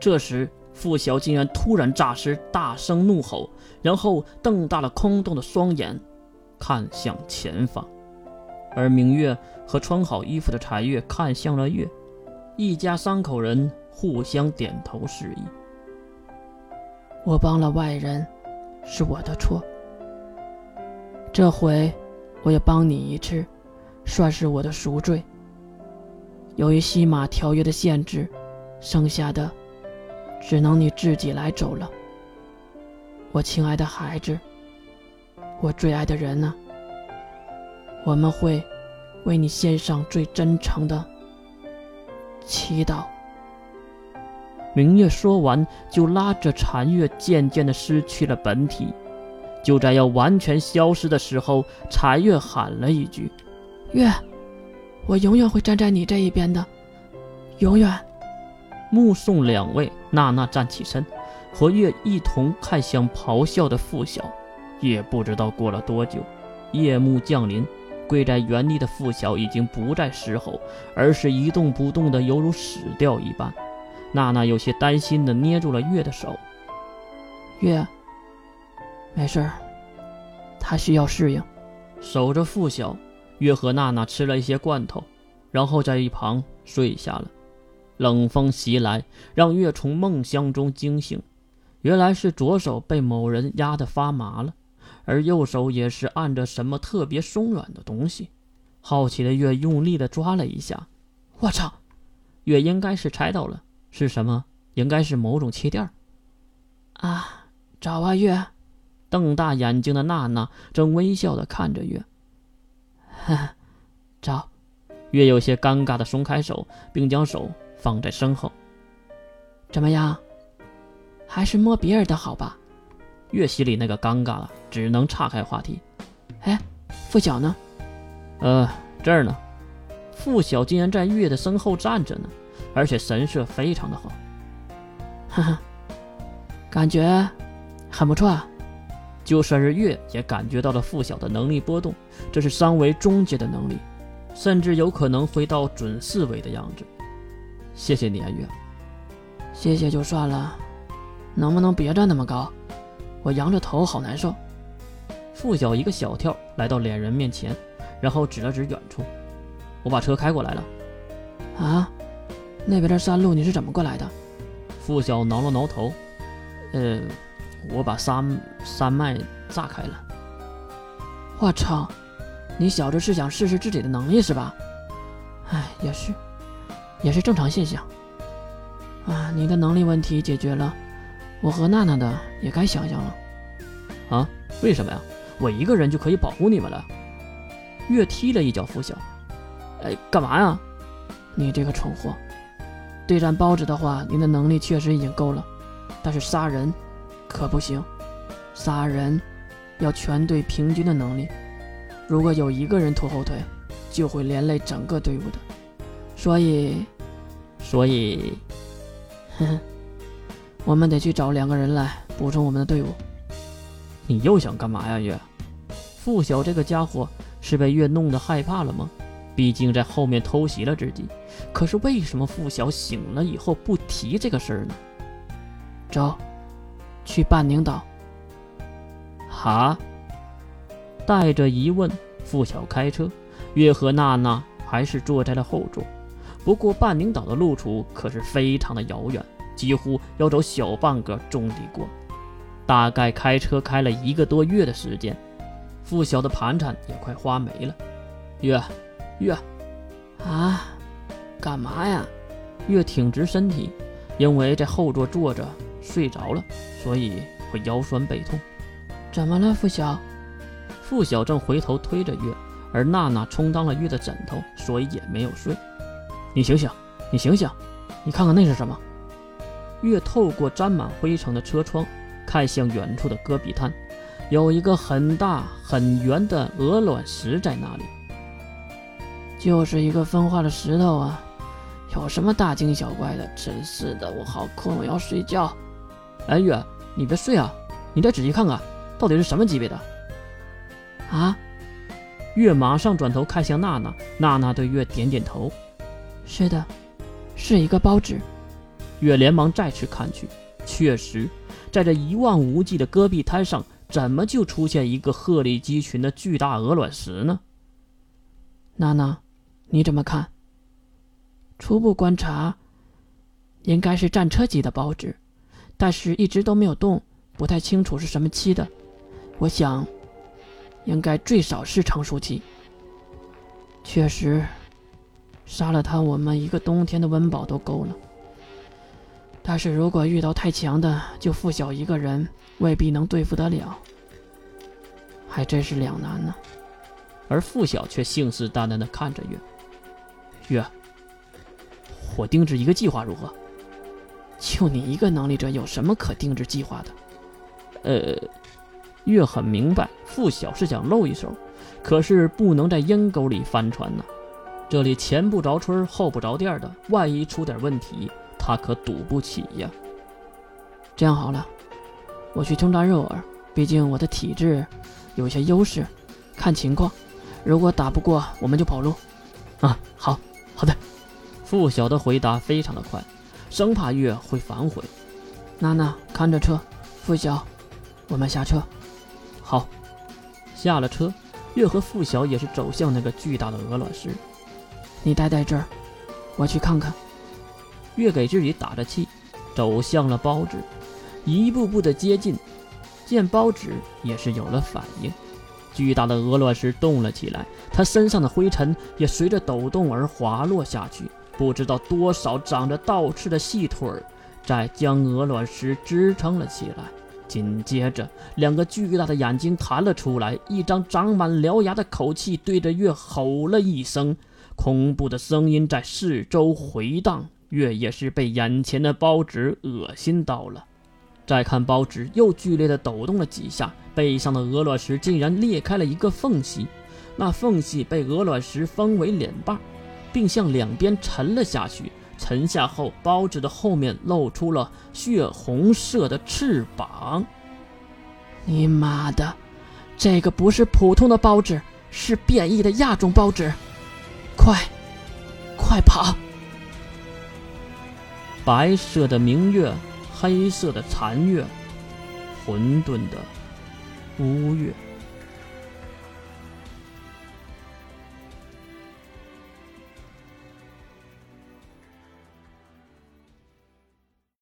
这时，付晓竟然突然诈尸，大声怒吼，然后瞪大了空洞的双眼，看向前方。而明月和穿好衣服的柴月看向了月，一家三口人互相点头示意。我帮了外人，是我的错。这回我也帮你一次，算是我的赎罪。由于西马条约的限制，剩下的只能你自己来走了。我亲爱的孩子，我最爱的人呢？我们会为你献上最真诚的祈祷。明月说完，就拉着残月，渐渐的失去了本体。就在要完全消失的时候，残月喊了一句：“月，我永远会站在你这一边的，永远。”目送两位，娜娜站起身，和月一同看向咆哮的傅晓。也不知道过了多久，夜幕降临，跪在原地的傅晓已经不再嘶吼，而是一动不动的，犹如死掉一般。娜娜有些担心的捏住了月的手。月，没事儿，他需要适应。守着傅晓，月和娜娜吃了一些罐头，然后在一旁睡下了。冷风袭来，让月从梦乡中惊醒。原来是左手被某人压得发麻了，而右手也是按着什么特别松软的东西。好奇的月用力的抓了一下，我操！月应该是猜到了。是什么？应该是某种气垫啊！找啊，月！瞪大眼睛的娜娜正微笑的看着月。哈，找。月有些尴尬的松开手，并将手放在身后。怎么样？还是摸别人的好吧？月心里那个尴尬了，只能岔开话题。哎，付晓呢？呃，这儿呢。付晓竟然在月的身后站着呢。而且神色非常的好，哈哈，感觉很不错啊。就算是月也感觉到了付晓的能力波动，这是三维终结的能力，甚至有可能回到准四维的样子。谢谢你啊，月。谢谢就算了，能不能别站那么高？我仰着头好难受。付晓一个小跳来到两人面前，然后指了指远处：“我把车开过来了。”啊？那边的山路你是怎么过来的？付晓挠了挠头，呃，我把山山脉炸开了。我操，你小子是想试试自己的能力是吧？哎，也是，也是正常现象。啊，你的能力问题解决了，我和娜娜的也该想想了。啊？为什么呀？我一个人就可以保护你们了？月踢了一脚拂晓，哎，干嘛呀？你这个蠢货！对战包子的话，您的能力确实已经够了，但是杀人可不行。杀人要全队平均的能力，如果有一个人拖后腿，就会连累整个队伍的。所以，所以，我们得去找两个人来补充我们的队伍。你又想干嘛呀，月？付晓这个家伙是被月弄得害怕了吗？毕竟在后面偷袭了自己，可是为什么付晓醒了以后不提这个事儿呢？走，去半宁岛。哈？带着疑问，付晓开车，月和娜娜还是坐在了后座。不过半宁岛的路途可是非常的遥远，几乎要走小半个中地国，大概开车开了一个多月的时间，付晓的盘缠也快花没了。月。月，啊，干嘛呀？月挺直身体，因为在后座坐着睡着了，所以会腰酸背痛。怎么了，付晓？付晓正回头推着月，而娜娜充当了月的枕头，所以也没有睡。你醒醒，你醒醒，你看看那是什么？月透过沾满灰尘的车窗，看向远处的戈壁滩，有一个很大很圆的鹅卵石在那里。就是一个分化的石头啊，有什么大惊小怪的？真是的，我好困，我要睡觉。哎，月，你别睡啊，你再仔细看看，到底是什么级别的？啊？月马上转头看向娜娜，娜娜对月点点头。是的，是一个包纸。月连忙再次看去，确实，在这一望无际的戈壁滩上，怎么就出现一个鹤立鸡群的巨大鹅卵石呢？娜娜，你怎么看？初步观察，应该是战车级的包纸，但是一直都没有动，不太清楚是什么期的。我想，应该最少是成熟期。确实，杀了他，我们一个冬天的温饱都够了。但是如果遇到太强的，就付小一个人，未必能对付得了，还真是两难呢。而付晓却信誓旦旦地看着月月。我定制一个计划如何？就你一个能力者，有什么可定制计划的？呃，月很明白，付晓是想露一手，可是不能在阴沟里翻船呐。这里前不着村后不着店的，万一出点问题，他可赌不起呀。这样好了，我去冲战肉饵，毕竟我的体质有些优势，看情况，如果打不过，我们就跑路。啊，好，好的。付晓的回答非常的快，生怕月会反悔。娜娜看着车，付晓，我们下车。好，下了车，月和付晓也是走向那个巨大的鹅卵石。你待在这儿，我去看看。月给自己打着气，走向了包纸，一步步的接近。见包纸也是有了反应，巨大的鹅卵石动了起来，他身上的灰尘也随着抖动而滑落下去。不知道多少长着倒刺的细腿儿，在将鹅卵石支撑了起来。紧接着，两个巨大的眼睛弹了出来，一张长满獠牙的口气对着月吼了一声，恐怖的声音在四周回荡。月也是被眼前的包纸恶心到了。再看包纸，又剧烈的抖动了几下，背上的鹅卵石竟然裂开了一个缝隙，那缝隙被鹅卵石分为两半。并向两边沉了下去。沉下后，包纸的后面露出了血红色的翅膀。你妈的，这个不是普通的包纸，是变异的亚种包纸！快，快跑！白色的明月，黑色的残月，混沌的乌月。